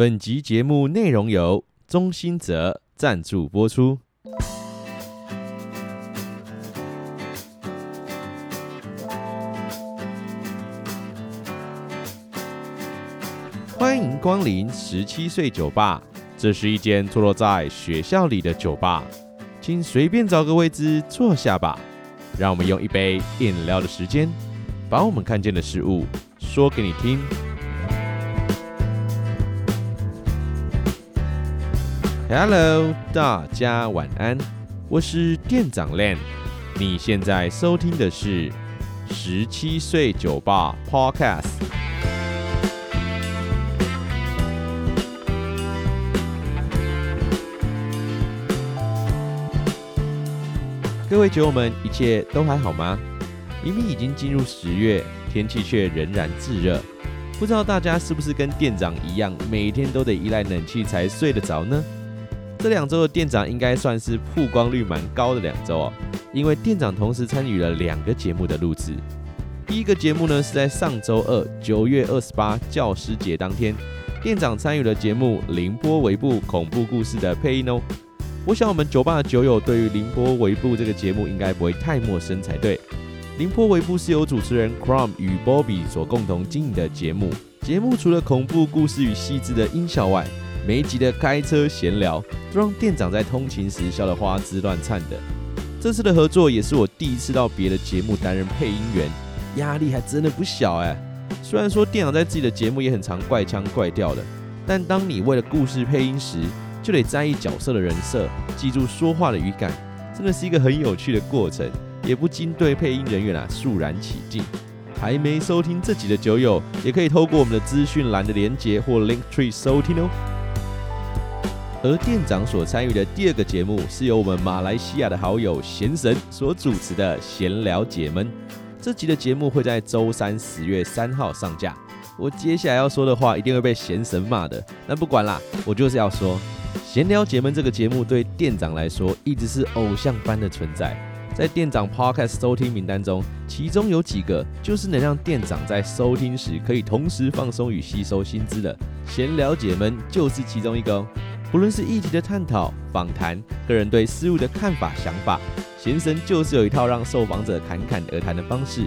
本集节目内容由中兴泽赞助播出。欢迎光临十七岁酒吧，这是一间坐落在学校里的酒吧，请随便找个位置坐下吧。让我们用一杯饮料的时间，把我们看见的事物说给你听。Hello，大家晚安，我是店长 Len。你现在收听的是十七岁酒吧 Podcast。各位酒友们，一切都还好吗？明明已经进入十月，天气却仍然炙热。不知道大家是不是跟店长一样，每天都得依赖冷气才睡得着呢？这两周的店长应该算是曝光率蛮高的两周哦，因为店长同时参与了两个节目的录制。第一个节目呢是在上周二九月二十八教师节当天，店长参与了节目《凌波微步恐怖故事》的配音哦。我想我们酒吧的酒友对于《凌波微步》这个节目应该不会太陌生才对。《凌波微步》是由主持人 Crom 与 Bobby 所共同经营的节目，节目除了恐怖故事与细致的音效外，每一集的开车闲聊都让店长在通勤时笑得花枝乱颤的。这次的合作也是我第一次到别的节目担任配音员，压力还真的不小哎。虽然说店长在自己的节目也很常怪腔怪调的，但当你为了故事配音时，就得在意角色的人设，记住说话的语感，真的是一个很有趣的过程，也不禁对配音人员啊肃然起敬。还没收听这集的酒友，也可以透过我们的资讯栏的连接或 Linktree 收听哦。而店长所参与的第二个节目，是由我们马来西亚的好友贤神所主持的《闲聊解闷》。这集的节目会在周三十月三号上架。我接下来要说的话，一定会被闲神骂的。那不管啦，我就是要说，《闲聊解闷》这个节目对店长来说，一直是偶像般的存在。在店长 Podcast 收听名单中，其中有几个就是能让店长在收听时可以同时放松与吸收新知的。《闲聊解闷》就是其中一个哦。不论是议题的探讨、访谈、个人对事物的看法、想法，贤神就是有一套让受访者侃侃而谈的方式。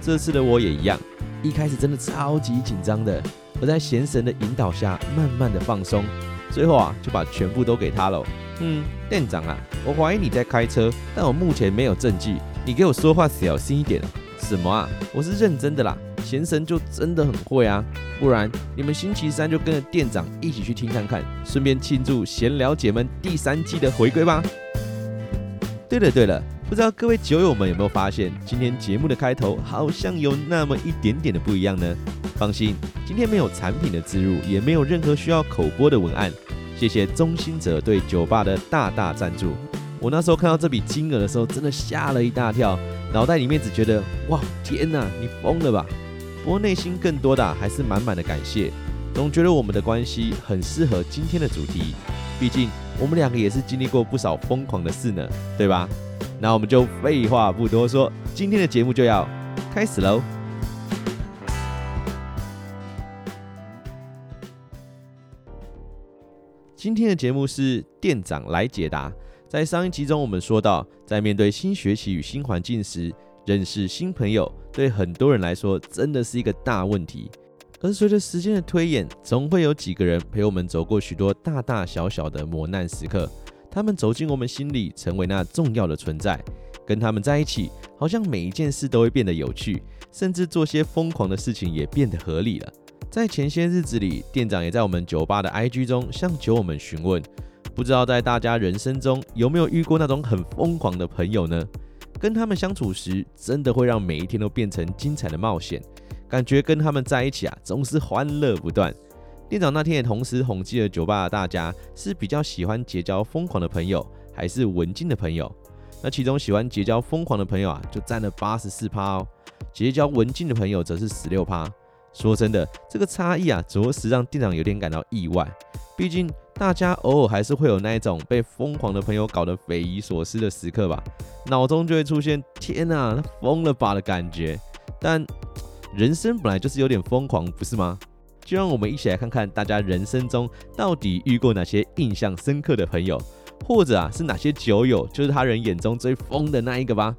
这次的我也一样，一开始真的超级紧张的，而在贤神的引导下，慢慢的放松，最后啊就把全部都给他了。嗯，店长啊，我怀疑你在开车，但我目前没有证据，你给我说话小心一点。什么啊？我是认真的啦，贤神就真的很会啊。不然，你们星期三就跟着店长一起去听看看，顺便庆祝《闲聊解们》第三季的回归吧。对了对了，不知道各位酒友们有没有发现，今天节目的开头好像有那么一点点的不一样呢？放心，今天没有产品的植入，也没有任何需要口播的文案。谢谢中心者对酒吧的大大赞助。我那时候看到这笔金额的时候，真的吓了一大跳，脑袋里面只觉得哇，天哪，你疯了吧！不过内心更多的还是满满的感谢，总觉得我们的关系很适合今天的主题。毕竟我们两个也是经历过不少疯狂的事呢，对吧？那我们就废话不多说，今天的节目就要开始喽。今天的节目是店长来解答。在上一集中，我们说到，在面对新学期与新环境时，认识新朋友对很多人来说真的是一个大问题，而随着时间的推演，总会有几个人陪我们走过许多大大小小的磨难时刻。他们走进我们心里，成为那重要的存在。跟他们在一起，好像每一件事都会变得有趣，甚至做些疯狂的事情也变得合理了。在前些日子里，店长也在我们酒吧的 IG 中向酒友们询问，不知道在大家人生中有没有遇过那种很疯狂的朋友呢？跟他们相处时，真的会让每一天都变成精彩的冒险。感觉跟他们在一起啊，总是欢乐不断。店长那天也同时统计了酒吧的大家是比较喜欢结交疯狂的朋友，还是文静的朋友。那其中喜欢结交疯狂的朋友啊，就占了八十四趴哦，结交文静的朋友则是十六趴。说真的，这个差异啊，着实让店长有点感到意外。毕竟大家偶尔还是会有那一种被疯狂的朋友搞得匪夷所思的时刻吧，脑中就会出现“天哪，疯了吧”的感觉。但人生本来就是有点疯狂，不是吗？就让我们一起来看看大家人生中到底遇过哪些印象深刻的朋友，或者啊是哪些酒友，就是他人眼中最疯的那一个吧。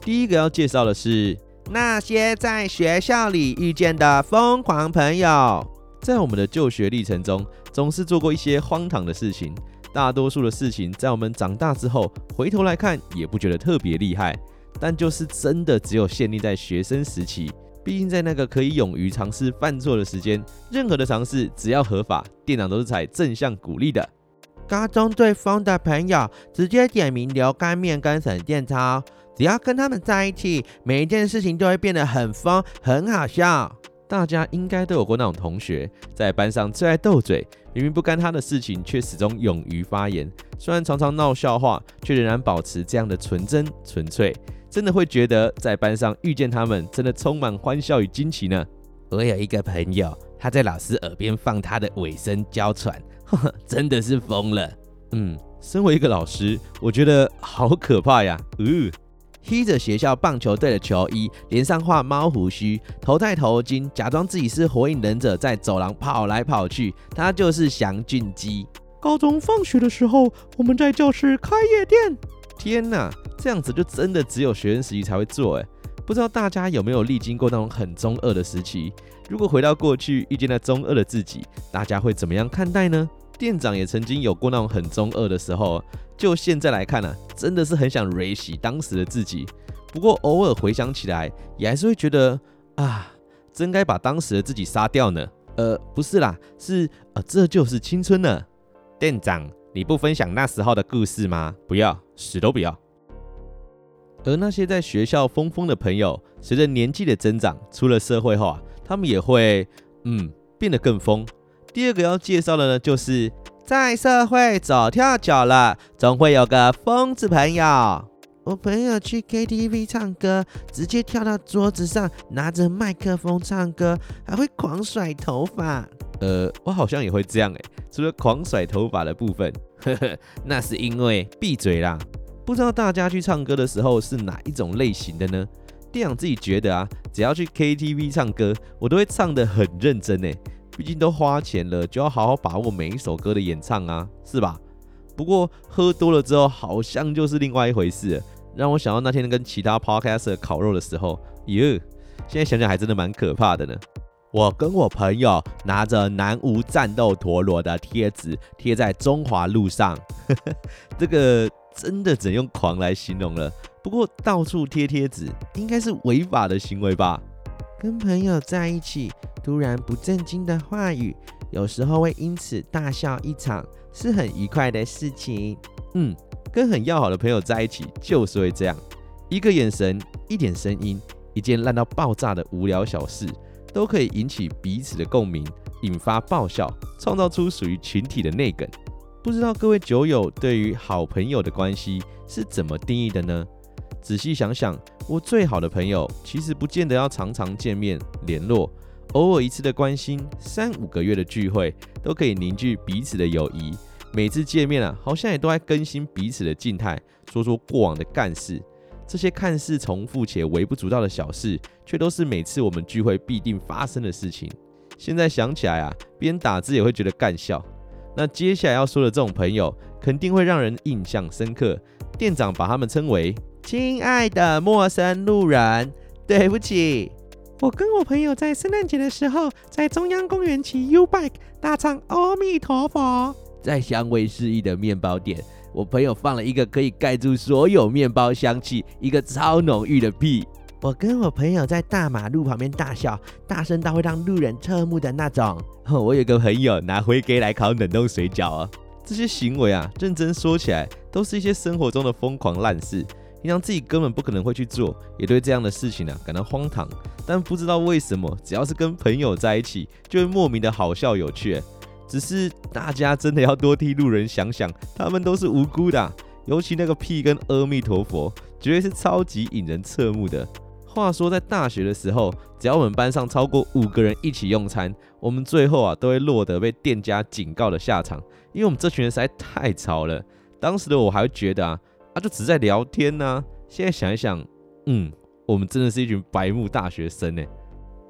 第一个要介绍的是那些在学校里遇见的疯狂朋友，在我们的就学历程中，总是做过一些荒唐的事情。大多数的事情，在我们长大之后回头来看，也不觉得特别厉害，但就是真的只有限定在学生时期。毕竟在那个可以勇于尝试犯错的时间，任何的尝试只要合法，店长都是采正向鼓励的。高中最疯的朋友直接点名流干面跟沈殿超，只要跟他们在一起，每一件事情都会变得很疯，很好笑。大家应该都有过那种同学，在班上最爱斗嘴，明明不干他的事情，却始终勇于发言。虽然常常闹笑话，却仍然保持这样的纯真纯粹。真的会觉得在班上遇见他们，真的充满欢笑与惊奇呢。我有一个朋友，他在老师耳边放他的尾声娇喘，呵呵，真的是疯了。嗯，身为一个老师，我觉得好可怕呀。嗯，披着学校棒球队的球衣，脸上画猫胡须，头戴头巾，假装自己是火影忍者，在走廊跑来跑去。他就是详俊基。高中放学的时候，我们在教室开夜店。天哪！这样子就真的只有学生时期才会做哎，不知道大家有没有历经过那种很中二的时期？如果回到过去遇见那中二的自己，大家会怎么样看待呢？店长也曾经有过那种很中二的时候，就现在来看呢、真的是很想瑞洗当时的自己。不过偶尔回想起来，也还是会觉得啊，真该把当时的自己杀掉呢。呃，不是啦，是呃，这就是青春呢。店长，你不分享那时候的故事吗？不要，死都不要。而那些在学校疯疯的朋友，随着年纪的增长，出了社会后啊，他们也会嗯变得更疯。第二个要介绍的呢，就是在社会走跳久了，总会有个疯子朋友。我朋友去 KTV 唱歌，直接跳到桌子上，拿着麦克风唱歌，还会狂甩头发。呃，我好像也会这样诶，除了狂甩头发的部分，呵呵，那是因为闭嘴啦。不知道大家去唱歌的时候是哪一种类型的呢？店长自己觉得啊，只要去 KTV 唱歌，我都会唱得很认真诶。毕竟都花钱了，就要好好把握每一首歌的演唱啊，是吧？不过喝多了之后，好像就是另外一回事，让我想到那天跟其他 Podcaster 烤肉的时候，哟，现在想想还真的蛮可怕的呢。我跟我朋友拿着南无战斗陀螺的贴纸贴在中华路上，呵呵，这个。真的只能用狂来形容了。不过到处贴贴纸应该是违法的行为吧？跟朋友在一起，突然不正经的话语，有时候会因此大笑一场，是很愉快的事情。嗯，跟很要好的朋友在一起就是会这样，一个眼神、一点声音、一件烂到爆炸的无聊小事，都可以引起彼此的共鸣，引发爆笑，创造出属于群体的内梗。不知道各位酒友对于好朋友的关系是怎么定义的呢？仔细想想，我最好的朋友其实不见得要常常见面联络，偶尔一次的关心，三五个月的聚会，都可以凝聚彼此的友谊。每次见面啊，好像也都在更新彼此的静态，说说过往的干事。这些看似重复且微不足道的小事，却都是每次我们聚会必定发生的事情。现在想起来啊，边打字也会觉得干笑。那接下来要说的这种朋友，肯定会让人印象深刻。店长把他们称为“亲爱的陌生路人”。对不起，我跟我朋友在圣诞节的时候，在中央公园骑 U bike，大唱“阿弥陀佛”。在香味四溢的面包店，我朋友放了一个可以盖住所有面包香气，一个超浓郁的屁。我跟我朋友在大马路旁边大笑，大声到会让路人侧目的那种。我有个朋友拿灰给来烤冷冻水饺啊，这些行为啊，认真说起来，都是一些生活中的疯狂烂事，平常自己根本不可能会去做，也对这样的事情啊感到荒唐。但不知道为什么，只要是跟朋友在一起，就会莫名的好笑有趣。只是大家真的要多替路人想想，他们都是无辜的，尤其那个屁跟阿弥陀佛，绝对是超级引人侧目的。话说，在大学的时候，只要我们班上超过五个人一起用餐，我们最后啊都会落得被店家警告的下场，因为我们这群人实在太吵了。当时的我还会觉得啊，啊就只在聊天呢、啊。现在想一想，嗯，我们真的是一群白目大学生呢。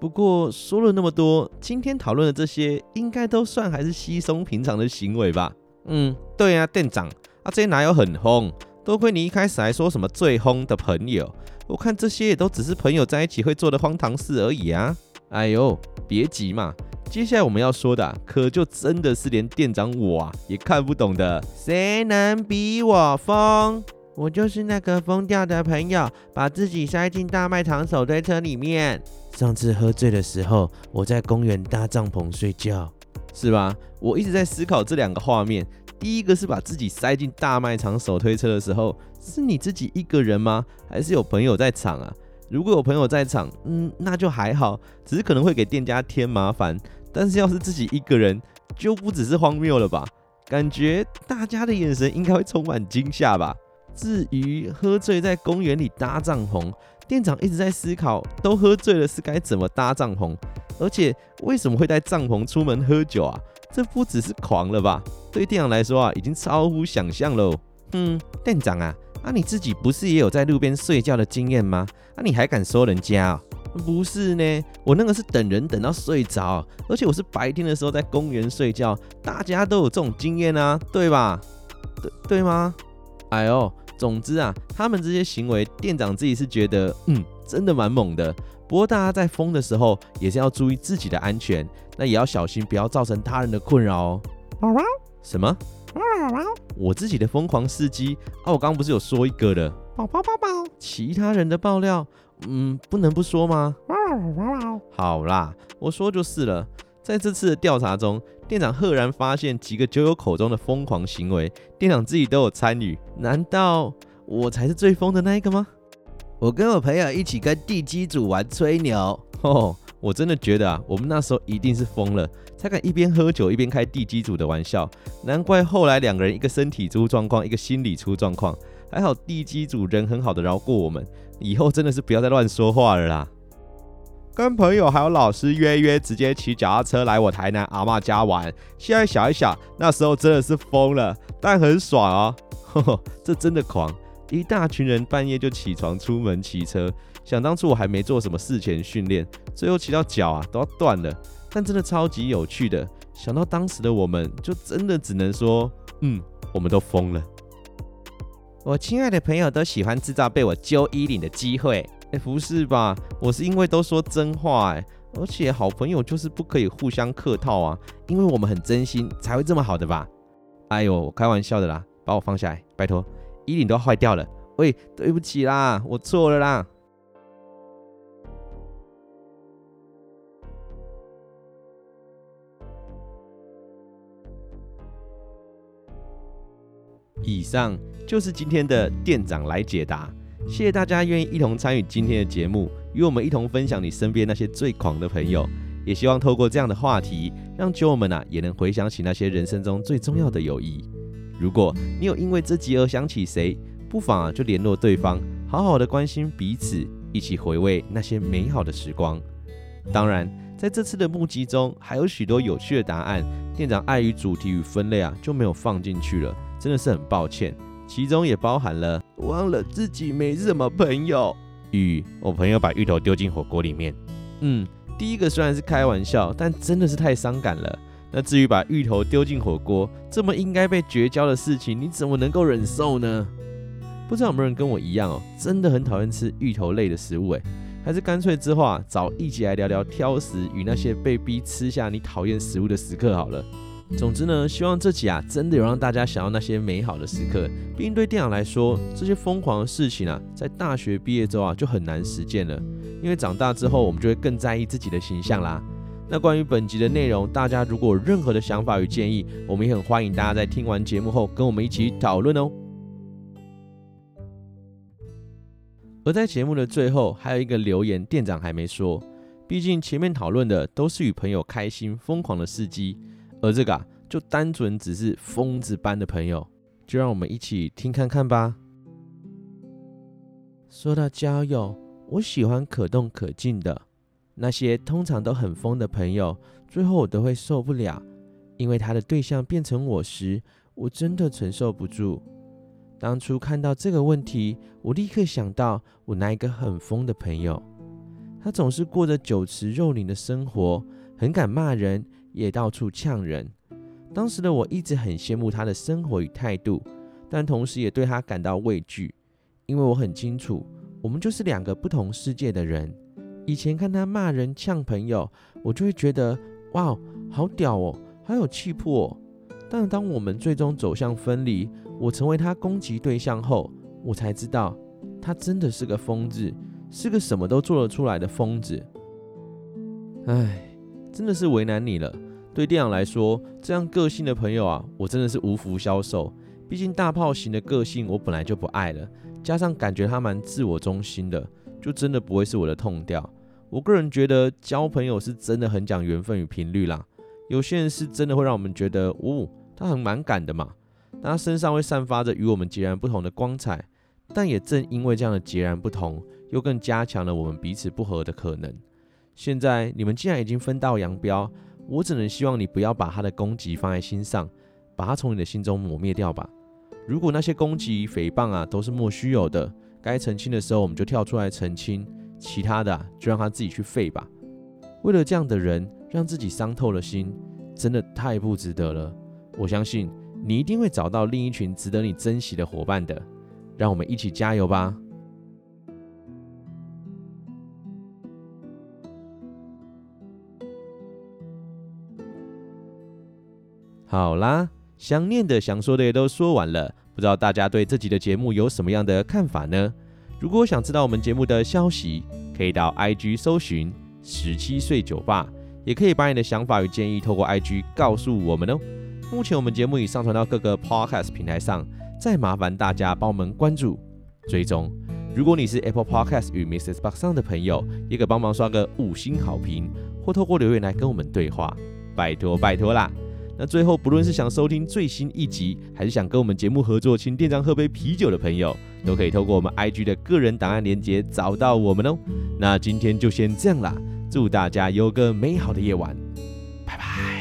不过说了那么多，今天讨论的这些，应该都算还是稀松平常的行为吧？嗯，对啊，店长，啊，这些哪有很疯？多亏你一开始还说什么最疯的朋友，我看这些也都只是朋友在一起会做的荒唐事而已啊！哎呦，别急嘛，接下来我们要说的，可就真的是连店长我啊也看不懂的。谁能比我疯？我就是那个疯掉的朋友，把自己塞进大卖场手推车里面。上次喝醉的时候，我在公园搭帐篷睡觉，是吧？我一直在思考这两个画面。第一个是把自己塞进大卖场手推车的时候，是你自己一个人吗？还是有朋友在场啊？如果有朋友在场，嗯，那就还好，只是可能会给店家添麻烦。但是要是自己一个人，就不只是荒谬了吧？感觉大家的眼神应该会充满惊吓吧？至于喝醉在公园里搭帐篷，店长一直在思考，都喝醉了是该怎么搭帐篷，而且为什么会带帐篷出门喝酒啊？这不只是狂了吧？对店长来说啊，已经超乎想象喽。嗯，店长啊，啊你自己不是也有在路边睡觉的经验吗？啊你还敢说人家哦？不是呢，我那个是等人等到睡着，而且我是白天的时候在公园睡觉，大家都有这种经验啊，对吧？对对吗？哎呦，总之啊，他们这些行为，店长自己是觉得，嗯，真的蛮猛的。不过大家在疯的时候，也是要注意自己的安全，那也要小心，不要造成他人的困扰哦。什么？我自己的疯狂事迹啊！我刚刚不是有说一个的？宝宝宝宝，其他人的爆料，嗯，不能不说吗？好啦，我说就是了。在这次的调查中，店长赫然发现几个酒友口中的疯狂行为，店长自己都有参与。难道我才是最疯的那一个吗？我跟我朋友一起跟地基主玩吹牛。哦，我真的觉得啊，我们那时候一定是疯了。才敢一边喝酒一边开地基主的玩笑，难怪后来两个人一个身体出状况，一个心理出状况。还好地基主人很好的饶过我们，以后真的是不要再乱说话了啦。跟朋友还有老师约约，直接骑脚踏车来我台南阿嬷家玩。现在想一想，那时候真的是疯了，但很爽啊！呵呵，这真的狂，一大群人半夜就起床出门骑车。想当初我还没做什么事前训练，最后骑到脚啊都要断了。但真的超级有趣的，想到当时的我们，就真的只能说，嗯，我们都疯了。我亲爱的朋友都喜欢制造被我揪衣领的机会。哎，不是吧？我是因为都说真话哎，而且好朋友就是不可以互相客套啊，因为我们很真心才会这么好的吧？哎呦，我开玩笑的啦，把我放下来，拜托，衣领都坏掉了。喂，对不起啦，我错了啦。以上就是今天的店长来解答，谢谢大家愿意一同参与今天的节目，与我们一同分享你身边那些最狂的朋友。也希望透过这样的话题，让酒友们啊也能回想起那些人生中最重要的友谊。如果你有因为这集而想起谁，不妨啊就联络对方，好好的关心彼此，一起回味那些美好的时光。当然，在这次的募集中，还有许多有趣的答案，店长碍于主题与分类啊就没有放进去了。真的是很抱歉，其中也包含了忘了自己没什么朋友与我朋友把芋头丢进火锅里面。嗯，第一个虽然是开玩笑，但真的是太伤感了。那至于把芋头丢进火锅这么应该被绝交的事情，你怎么能够忍受呢？不知道有没有人跟我一样哦，真的很讨厌吃芋头类的食物诶，还是干脆之后啊，找一起来聊聊挑食与那些被逼吃下你讨厌食物的时刻好了。总之呢，希望这集啊，真的有让大家想要那些美好的时刻。毕竟对店长来说，这些疯狂的事情啊，在大学毕业之后啊，就很难实践了。因为长大之后，我们就会更在意自己的形象啦。那关于本集的内容，大家如果有任何的想法与建议，我们也很欢迎大家在听完节目后跟我们一起讨论哦。而在节目的最后，还有一个留言，店长还没说。毕竟前面讨论的都是与朋友开心疯狂的事迹。而这个，就单纯只是疯子般的朋友，就让我们一起听看看吧。说到交友，我喜欢可动可静的那些，通常都很疯的朋友，最后我都会受不了，因为他的对象变成我时，我真的承受不住。当初看到这个问题，我立刻想到我那一个很疯的朋友，他总是过着酒池肉林的生活，很敢骂人，也到处呛人。当时的我一直很羡慕他的生活与态度，但同时也对他感到畏惧，因为我很清楚，我们就是两个不同世界的人。以前看他骂人呛朋友，我就会觉得哇，好屌哦，好有气魄哦。但当我们最终走向分离，我成为他攻击对象后，我才知道他真的是个疯子。是个什么都做得出来的疯子，唉，真的是为难你了。对店长来说，这样个性的朋友啊，我真的是无福消受。毕竟大炮型的个性我本来就不爱了，加上感觉他蛮自我中心的，就真的不会是我的痛调。我个人觉得交朋友是真的很讲缘分与频率啦。有些人是真的会让我们觉得，哦，他很蛮感的嘛，但他身上会散发着与我们截然不同的光彩。但也正因为这样的截然不同，又更加强了我们彼此不合的可能。现在你们既然已经分道扬镳，我只能希望你不要把他的攻击放在心上，把他从你的心中抹灭掉吧。如果那些攻击、诽谤啊都是莫须有的，该澄清的时候我们就跳出来澄清，其他的就让他自己去废吧。为了这样的人让自己伤透了心，真的太不值得了。我相信你一定会找到另一群值得你珍惜的伙伴的。让我们一起加油吧！好啦，想念的、想说的也都说完了，不知道大家对这集的节目有什么样的看法呢？如果想知道我们节目的消息，可以到 IG 搜寻“十七岁酒吧”，也可以把你的想法与建议透过 IG 告诉我们哦。目前我们节目已上传到各个 Podcast 平台上。再麻烦大家帮我们关注、追踪。如果你是 Apple Podcast 与 Mrs Box 上的朋友，也可帮忙刷个五星好评，或透过留言来跟我们对话，拜托拜托啦！那最后，不论是想收听最新一集，还是想跟我们节目合作，请店长喝杯啤酒的朋友，都可以透过我们 IG 的个人档案连接找到我们哦。那今天就先这样啦，祝大家有个美好的夜晚，拜拜。